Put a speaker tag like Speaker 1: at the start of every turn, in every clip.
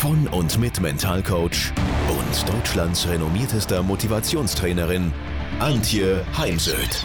Speaker 1: von und mit Mentalcoach und Deutschlands renommiertester Motivationstrainerin Antje Heimsöth.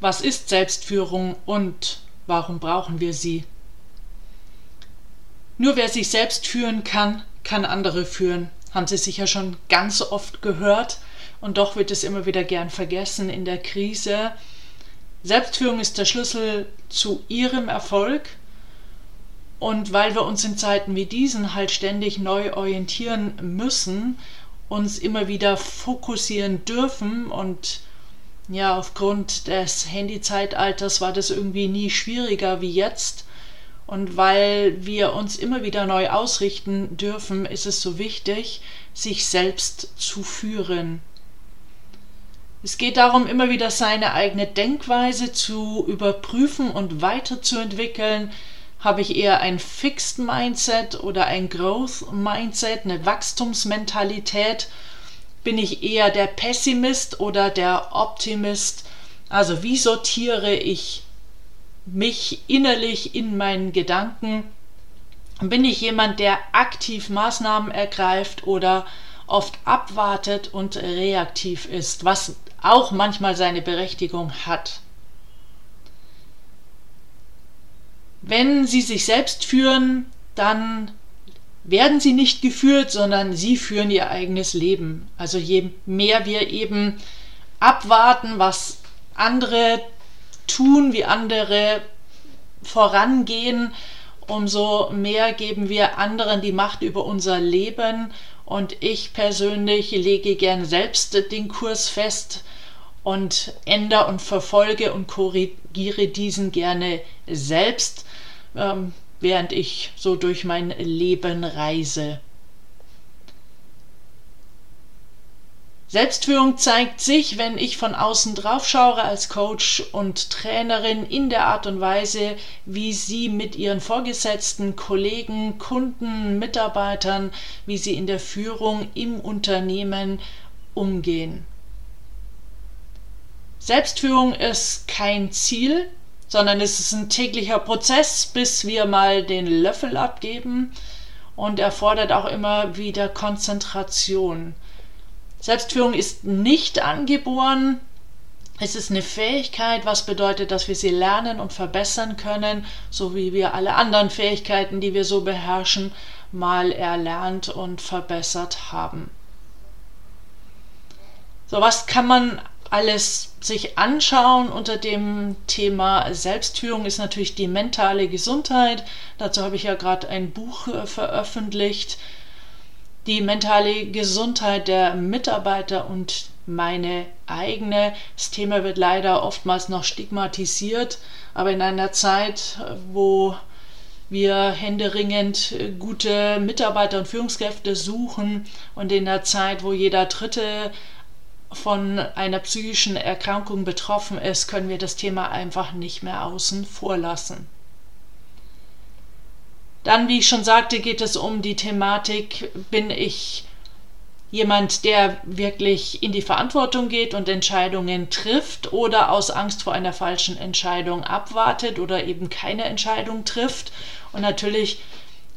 Speaker 2: Was ist Selbstführung und warum brauchen wir sie? Nur wer sich selbst führen kann, kann andere führen. Haben Sie sicher schon ganz oft gehört und doch wird es immer wieder gern vergessen in der Krise. Selbstführung ist der Schlüssel zu Ihrem Erfolg. Und weil wir uns in Zeiten wie diesen halt ständig neu orientieren müssen, uns immer wieder fokussieren dürfen und ja, aufgrund des Handyzeitalters war das irgendwie nie schwieriger wie jetzt. Und weil wir uns immer wieder neu ausrichten dürfen, ist es so wichtig, sich selbst zu führen. Es geht darum, immer wieder seine eigene Denkweise zu überprüfen und weiterzuentwickeln. Habe ich eher ein Fixed Mindset oder ein Growth Mindset, eine Wachstumsmentalität? Bin ich eher der Pessimist oder der Optimist? Also wie sortiere ich mich innerlich in meinen Gedanken? Bin ich jemand, der aktiv Maßnahmen ergreift oder oft abwartet und reaktiv ist, was auch manchmal seine Berechtigung hat? Wenn Sie sich selbst führen, dann werden sie nicht geführt, sondern sie führen ihr eigenes Leben. Also je mehr wir eben abwarten, was andere tun, wie andere vorangehen, umso mehr geben wir anderen die Macht über unser Leben. Und ich persönlich lege gern selbst den Kurs fest und ändere und verfolge und korrigiere diesen gerne selbst. Ähm, während ich so durch mein Leben reise. Selbstführung zeigt sich, wenn ich von außen drauf schaue als Coach und Trainerin in der Art und Weise, wie sie mit ihren Vorgesetzten, Kollegen, Kunden, Mitarbeitern, wie sie in der Führung im Unternehmen umgehen. Selbstführung ist kein Ziel, sondern es ist ein täglicher Prozess, bis wir mal den Löffel abgeben und erfordert auch immer wieder Konzentration. Selbstführung ist nicht angeboren, es ist eine Fähigkeit, was bedeutet, dass wir sie lernen und verbessern können, so wie wir alle anderen Fähigkeiten, die wir so beherrschen, mal erlernt und verbessert haben. So, was kann man alles sich anschauen unter dem Thema Selbstführung ist natürlich die mentale Gesundheit. Dazu habe ich ja gerade ein Buch äh, veröffentlicht. Die mentale Gesundheit der Mitarbeiter und meine eigene. Das Thema wird leider oftmals noch stigmatisiert, aber in einer Zeit, wo wir händeringend gute Mitarbeiter und Führungskräfte suchen und in der Zeit, wo jeder Dritte von einer psychischen Erkrankung betroffen ist, können wir das Thema einfach nicht mehr außen vor lassen. Dann, wie ich schon sagte, geht es um die Thematik, bin ich jemand, der wirklich in die Verantwortung geht und Entscheidungen trifft oder aus Angst vor einer falschen Entscheidung abwartet oder eben keine Entscheidung trifft. Und natürlich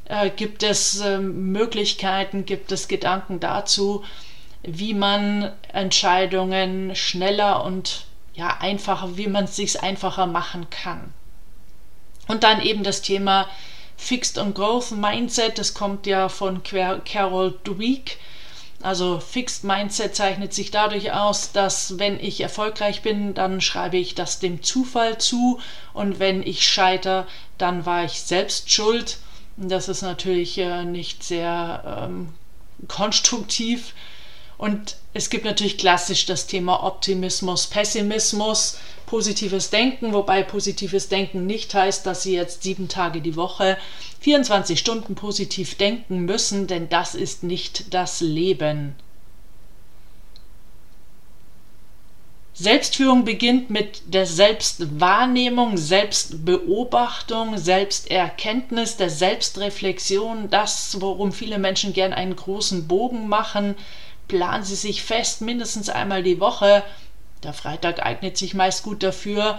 Speaker 2: äh, gibt es äh, Möglichkeiten, gibt es Gedanken dazu, wie man Entscheidungen schneller und ja einfacher, wie man es sich einfacher machen kann. Und dann eben das Thema Fixed und Growth Mindset, das kommt ja von Carol Dweck. Also Fixed Mindset zeichnet sich dadurch aus, dass wenn ich erfolgreich bin, dann schreibe ich das dem Zufall zu und wenn ich scheiter, dann war ich selbst schuld. Das ist natürlich äh, nicht sehr ähm, konstruktiv und es gibt natürlich klassisch das Thema Optimismus, Pessimismus. Positives Denken, wobei positives Denken nicht heißt, dass Sie jetzt sieben Tage die Woche 24 Stunden positiv denken müssen, denn das ist nicht das Leben. Selbstführung beginnt mit der Selbstwahrnehmung, Selbstbeobachtung, Selbsterkenntnis, der Selbstreflexion, das, worum viele Menschen gern einen großen Bogen machen. Planen Sie sich fest, mindestens einmal die Woche. Der Freitag eignet sich meist gut dafür.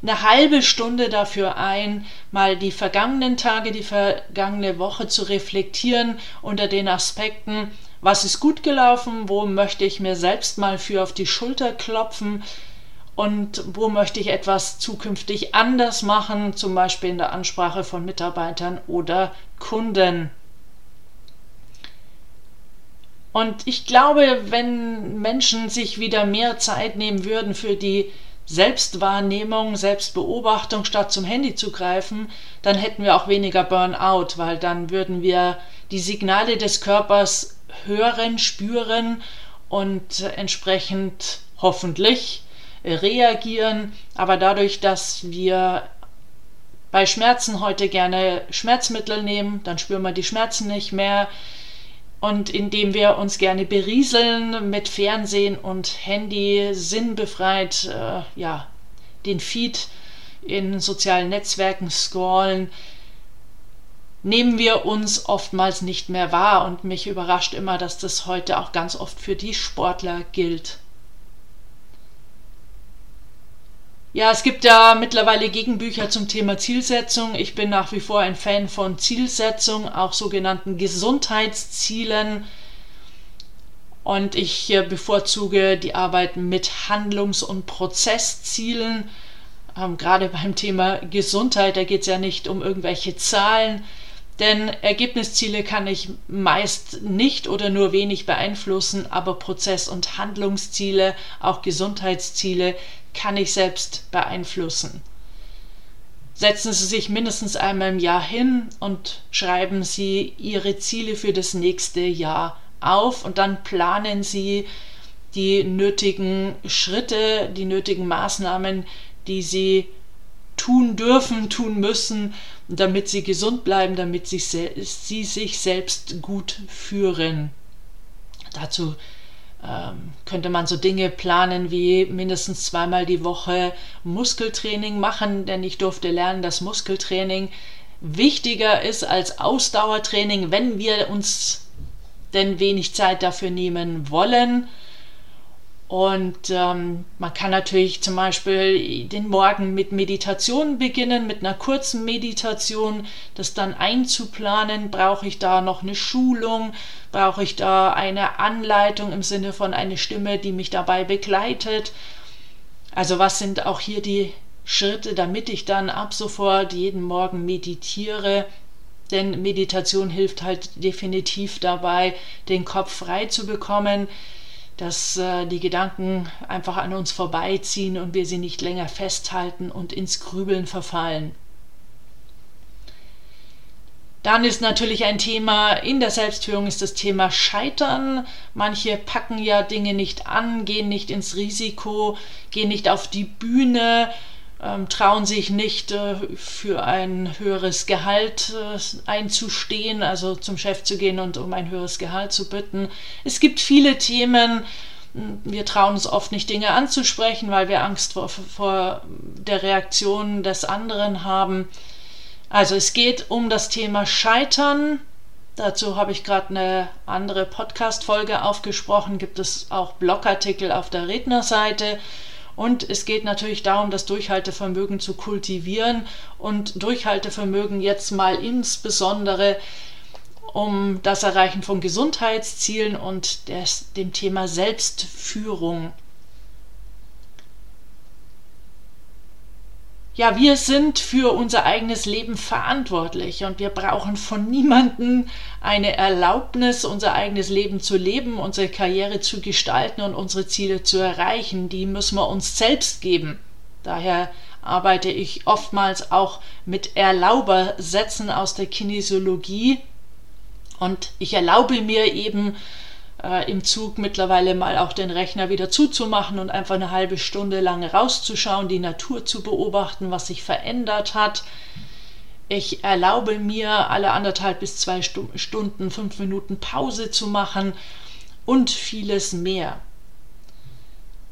Speaker 2: Eine halbe Stunde dafür ein, mal die vergangenen Tage, die vergangene Woche zu reflektieren unter den Aspekten, was ist gut gelaufen, wo möchte ich mir selbst mal für auf die Schulter klopfen und wo möchte ich etwas zukünftig anders machen, zum Beispiel in der Ansprache von Mitarbeitern oder Kunden. Und ich glaube, wenn Menschen sich wieder mehr Zeit nehmen würden für die Selbstwahrnehmung, Selbstbeobachtung, statt zum Handy zu greifen, dann hätten wir auch weniger Burnout, weil dann würden wir die Signale des Körpers hören, spüren und entsprechend hoffentlich reagieren. Aber dadurch, dass wir bei Schmerzen heute gerne Schmerzmittel nehmen, dann spüren wir die Schmerzen nicht mehr. Und indem wir uns gerne berieseln mit Fernsehen und Handy, sinnbefreit, äh, ja, den Feed in sozialen Netzwerken scrollen, nehmen wir uns oftmals nicht mehr wahr und mich überrascht immer, dass das heute auch ganz oft für die Sportler gilt. Ja, es gibt ja mittlerweile Gegenbücher zum Thema Zielsetzung. Ich bin nach wie vor ein Fan von Zielsetzung, auch sogenannten Gesundheitszielen. Und ich äh, bevorzuge die Arbeit mit Handlungs- und Prozesszielen. Ähm, gerade beim Thema Gesundheit, da geht es ja nicht um irgendwelche Zahlen, denn Ergebnisziele kann ich meist nicht oder nur wenig beeinflussen, aber Prozess- und Handlungsziele, auch Gesundheitsziele, kann ich selbst beeinflussen. Setzen Sie sich mindestens einmal im Jahr hin und schreiben Sie Ihre Ziele für das nächste Jahr auf und dann planen Sie die nötigen Schritte, die nötigen Maßnahmen, die Sie tun dürfen, tun müssen, damit sie gesund bleiben, damit sie, sie sich selbst gut führen. Dazu ähm, könnte man so Dinge planen wie mindestens zweimal die Woche Muskeltraining machen, denn ich durfte lernen, dass Muskeltraining wichtiger ist als Ausdauertraining, wenn wir uns denn wenig Zeit dafür nehmen wollen. Und ähm, man kann natürlich zum Beispiel den Morgen mit Meditation beginnen, mit einer kurzen Meditation, das dann einzuplanen. Brauche ich da noch eine Schulung? Brauche ich da eine Anleitung im Sinne von eine Stimme, die mich dabei begleitet? Also was sind auch hier die Schritte, damit ich dann ab sofort jeden Morgen meditiere? Denn Meditation hilft halt definitiv dabei, den Kopf frei zu bekommen dass äh, die Gedanken einfach an uns vorbeiziehen und wir sie nicht länger festhalten und ins Grübeln verfallen. Dann ist natürlich ein Thema in der Selbstführung ist das Thema Scheitern. Manche packen ja Dinge nicht an, gehen nicht ins Risiko, gehen nicht auf die Bühne, ähm, trauen sich nicht äh, für ein höheres Gehalt äh, einzustehen, also zum Chef zu gehen und um ein höheres Gehalt zu bitten. Es gibt viele Themen. Hm, wir trauen uns oft nicht Dinge anzusprechen, weil wir Angst vor, vor der Reaktion des anderen haben. Also es geht um das Thema Scheitern. Dazu habe ich gerade eine andere Podcast-Folge aufgesprochen. Gibt es auch Blogartikel auf der Rednerseite. Und es geht natürlich darum, das Durchhaltevermögen zu kultivieren und Durchhaltevermögen jetzt mal insbesondere um das Erreichen von Gesundheitszielen und des, dem Thema Selbstführung ja, wir sind für unser eigenes Leben verantwortlich und wir brauchen von niemandem eine Erlaubnis, unser eigenes Leben zu leben, unsere Karriere zu gestalten und unsere Ziele zu erreichen. Die müssen wir uns selbst geben. Daher arbeite ich oftmals auch mit Erlaubersätzen aus der Kinesiologie und ich erlaube mir eben äh, im Zug mittlerweile mal auch den Rechner wieder zuzumachen und einfach eine halbe Stunde lang rauszuschauen, die Natur zu beobachten, was sich verändert hat. Ich erlaube mir alle anderthalb bis zwei Stunden fünf Minuten Pause zu machen und vieles mehr.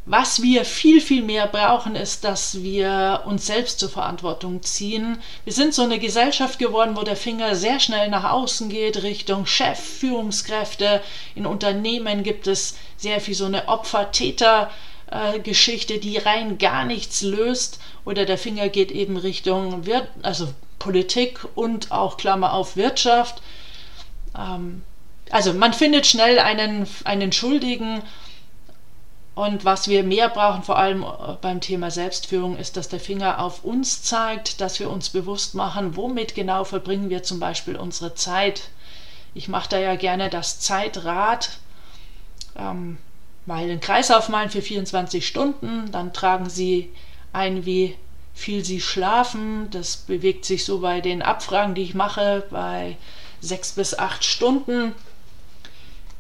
Speaker 2: Was wir viel, viel mehr brauchen, ist, dass wir uns selbst zur Verantwortung ziehen. Wir sind so eine Gesellschaft geworden, wo der Finger sehr schnell nach außen geht, Richtung Chef, Führungskräfte. In Unternehmen gibt es sehr viel so eine Opfer-Täter-Geschichte, die rein gar nichts löst. Oder der Finger geht eben Richtung Wir also Politik und auch Klammer auf Wirtschaft. Ähm, also man findet schnell einen, einen Schuldigen und was wir mehr brauchen, vor allem äh, beim Thema Selbstführung, ist, dass der Finger auf uns zeigt, dass wir uns bewusst machen, womit genau verbringen wir zum Beispiel unsere Zeit. Ich mache da ja gerne das Zeitrad, ähm, mal den Kreis aufmalen für 24 Stunden, dann tragen Sie ein, wie viel Sie schlafen. Das bewegt sich so bei den Abfragen, die ich mache, bei sechs bis acht Stunden.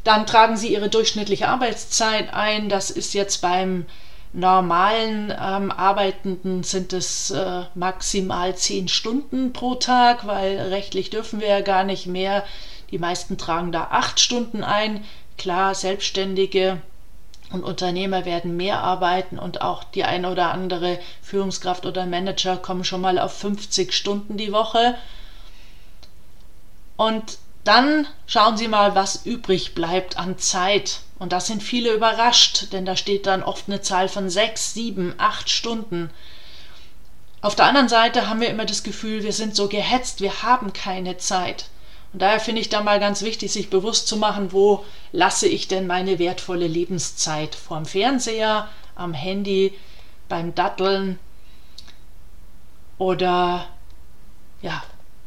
Speaker 2: Dann tragen Sie Ihre durchschnittliche Arbeitszeit ein. Das ist jetzt beim normalen ähm, Arbeitenden sind es äh, maximal zehn Stunden pro Tag, weil rechtlich dürfen wir ja gar nicht mehr. Die meisten tragen da acht Stunden ein. Klar, Selbstständige und Unternehmer werden mehr arbeiten und auch die eine oder andere Führungskraft oder Manager kommen schon mal auf 50 Stunden die Woche. Und dann schauen Sie mal, was übrig bleibt an Zeit. Und da sind viele überrascht, denn da steht dann oft eine Zahl von sechs, sieben, acht Stunden. Auf der anderen Seite haben wir immer das Gefühl, wir sind so gehetzt, wir haben keine Zeit. Und daher finde ich da mal ganz wichtig, sich bewusst zu machen, wo lasse ich denn meine wertvolle Lebenszeit? Vorm Fernseher, am Handy, beim Datteln oder ja,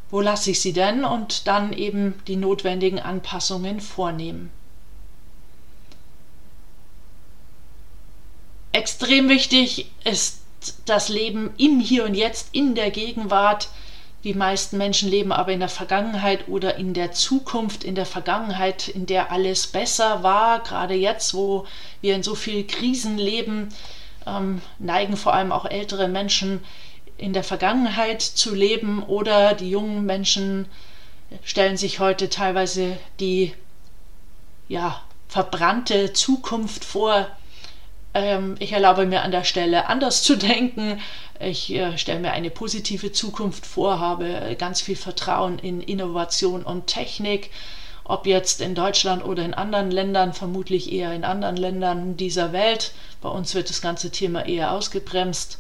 Speaker 2: wo lasse ich sie denn und dann eben die notwendigen Anpassungen vornehmen. Extrem wichtig ist das Leben im Hier und Jetzt, in der Gegenwart. Die meisten Menschen leben aber in der Vergangenheit oder in der Zukunft, in der Vergangenheit, in der alles besser war. Gerade jetzt, wo wir in so vielen Krisen leben, ähm, neigen vor allem auch ältere Menschen in der Vergangenheit zu leben oder die jungen Menschen stellen sich heute teilweise die ja, verbrannte Zukunft vor. Ähm, ich erlaube mir an der Stelle anders zu denken. Ich äh, stelle mir eine positive Zukunft vor, habe ganz viel Vertrauen in Innovation und Technik. Ob jetzt in Deutschland oder in anderen Ländern, vermutlich eher in anderen Ländern dieser Welt. Bei uns wird das ganze Thema eher ausgebremst.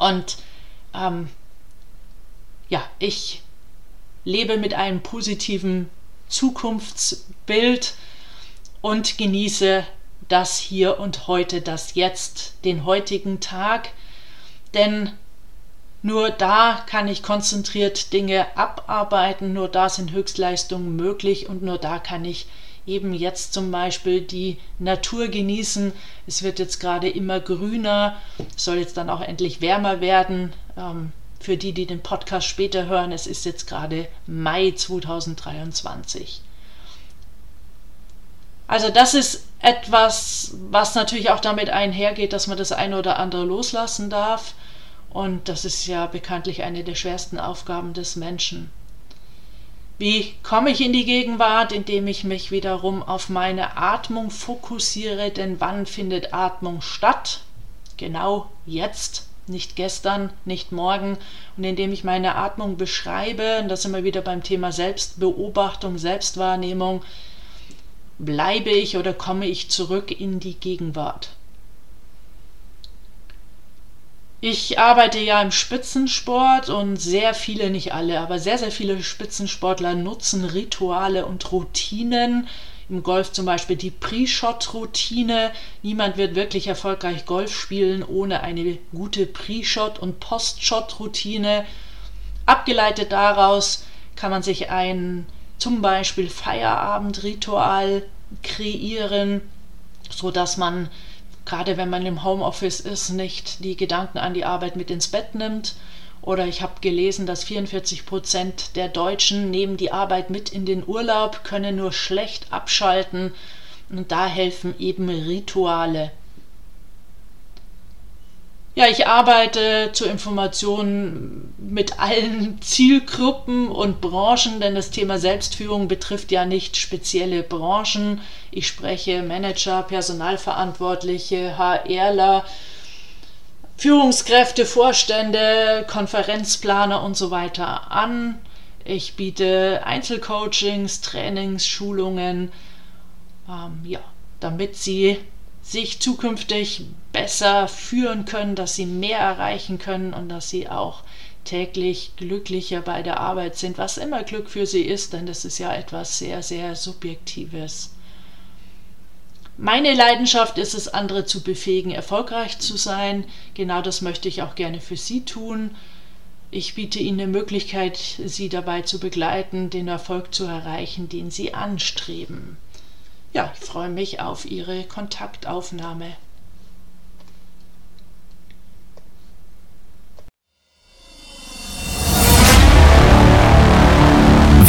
Speaker 2: Und ähm, ja, ich lebe mit einem positiven Zukunftsbild und genieße das hier und heute, das jetzt, den heutigen Tag. Denn nur da kann ich konzentriert Dinge abarbeiten, nur da sind Höchstleistungen möglich und nur da kann ich eben jetzt zum Beispiel die Natur genießen. Es wird jetzt gerade immer grüner, soll jetzt dann auch endlich wärmer werden. Ähm, für die, die den Podcast später hören, es ist jetzt gerade Mai 2023. Also das ist etwas, was natürlich auch damit einhergeht, dass man das eine oder andere loslassen darf. Und das ist ja bekanntlich eine der schwersten Aufgaben des Menschen. Wie komme ich in die Gegenwart? Indem ich mich wiederum auf meine Atmung fokussiere, denn wann findet Atmung statt? Genau jetzt, nicht gestern, nicht morgen. Und indem ich meine Atmung beschreibe, und das sind wir wieder beim Thema Selbstbeobachtung, Selbstwahrnehmung, bleibe ich oder komme ich zurück in die Gegenwart. Ich arbeite ja im Spitzensport und sehr viele, nicht alle, aber sehr, sehr viele Spitzensportler nutzen Rituale und Routinen. Im Golf zum Beispiel die Pre-Shot-Routine. Niemand wird wirklich erfolgreich Golf spielen ohne eine gute Pre-Shot- und Post-Shot-Routine. Abgeleitet daraus kann man sich ein zum Beispiel Feierabendritual kreieren, sodass man gerade wenn man im Homeoffice ist, nicht die Gedanken an die Arbeit mit ins Bett nimmt Oder ich habe gelesen, dass 44 Prozent der Deutschen nehmen die Arbeit mit in den Urlaub, können nur schlecht abschalten. Und da helfen eben Rituale. Ja, ich arbeite zur Information mit allen Zielgruppen und Branchen, denn das Thema Selbstführung betrifft ja nicht spezielle Branchen. Ich spreche Manager, Personalverantwortliche, HRler, Führungskräfte, Vorstände, Konferenzplaner und so weiter an. Ich biete Einzelcoachings, Trainings, Schulungen, ähm, ja, damit sie sich zukünftig besser führen können, dass sie mehr erreichen können und dass sie auch täglich glücklicher bei der Arbeit sind, was immer Glück für sie ist, denn das ist ja etwas sehr, sehr Subjektives. Meine Leidenschaft ist es, andere zu befähigen, erfolgreich zu sein. Genau das möchte ich auch gerne für Sie tun. Ich biete Ihnen eine Möglichkeit, Sie dabei zu begleiten, den Erfolg zu erreichen, den Sie anstreben. Ja, ich freue mich auf Ihre Kontaktaufnahme.